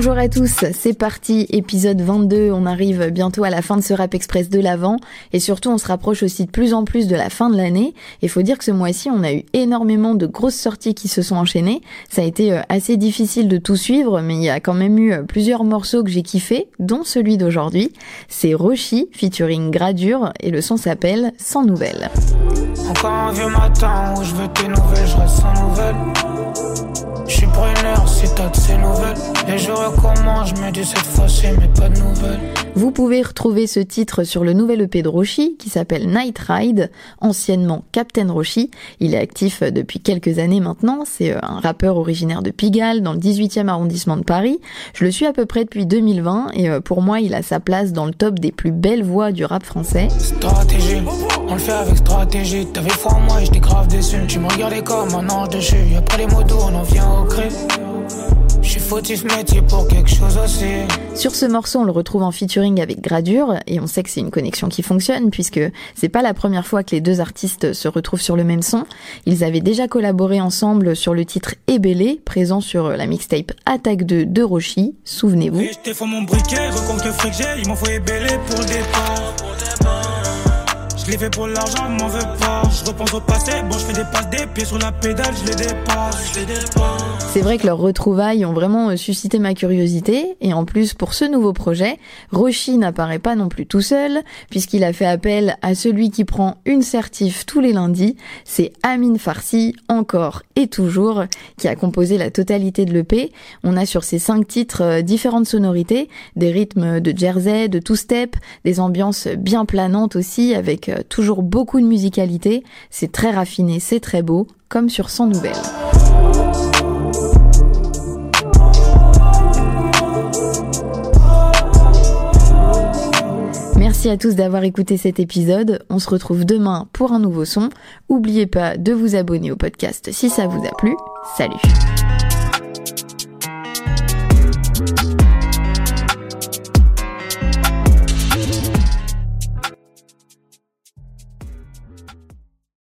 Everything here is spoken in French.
Bonjour à tous, c'est parti, épisode 22, on arrive bientôt à la fin de ce Rap Express de l'Avent et surtout on se rapproche aussi de plus en plus de la fin de l'année et faut dire que ce mois-ci on a eu énormément de grosses sorties qui se sont enchaînées, ça a été euh, assez difficile de tout suivre mais il y a quand même eu euh, plusieurs morceaux que j'ai kiffé, dont celui d'aujourd'hui, c'est Roshi featuring Gradure et le son s'appelle sans nouvelles. Recommencent, je me dis cette fois-ci, mais pas de nouvelles. Vous pouvez retrouver ce titre sur le nouvel EP de Roshi qui s'appelle Night Ride, anciennement Captain Roshi. Il est actif depuis quelques années maintenant. C'est euh, un rappeur originaire de Pigalle dans le 18e arrondissement de Paris. Je le suis à peu près depuis 2020 et euh, pour moi il a sa place dans le top des plus belles voix du rap français. Stratégie, on le fait avec stratégie. T'avais foi en moi et j'étais grave déçu. Tu me regardais comme un ange dessus. Après les motos, on en vient au cré. Je suis fautif métier pour quelque chose aussi. Sur ce morceau, on le retrouve en featuring avec Gradure et on sait que c'est une connexion qui fonctionne puisque c'est pas la première fois que les deux artistes se retrouvent sur le même son. Ils avaient déjà collaboré ensemble sur le titre Ébélé, présent sur la mixtape Attaque 2 de Roshi, souvenez-vous. Je l'ai fait pour l'argent, m'en veux pas. Je repense au passé, bon, je fais des passes des pieds sur la pédale, je les dépasse. Je les dépasse. C'est vrai que leurs retrouvailles ont vraiment euh, suscité ma curiosité, et en plus pour ce nouveau projet, Roshi n'apparaît pas non plus tout seul, puisqu'il a fait appel à celui qui prend une certif tous les lundis, c'est Amin Farsi, encore et toujours, qui a composé la totalité de l'EP. On a sur ces cinq titres euh, différentes sonorités, des rythmes de jersey, de two-step, des ambiances bien planantes aussi, avec euh, toujours beaucoup de musicalité, c'est très raffiné, c'est très beau, comme sur 100 nouvelles. Merci à tous d'avoir écouté cet épisode. On se retrouve demain pour un nouveau son. N'oubliez pas de vous abonner au podcast si ça vous a plu. Salut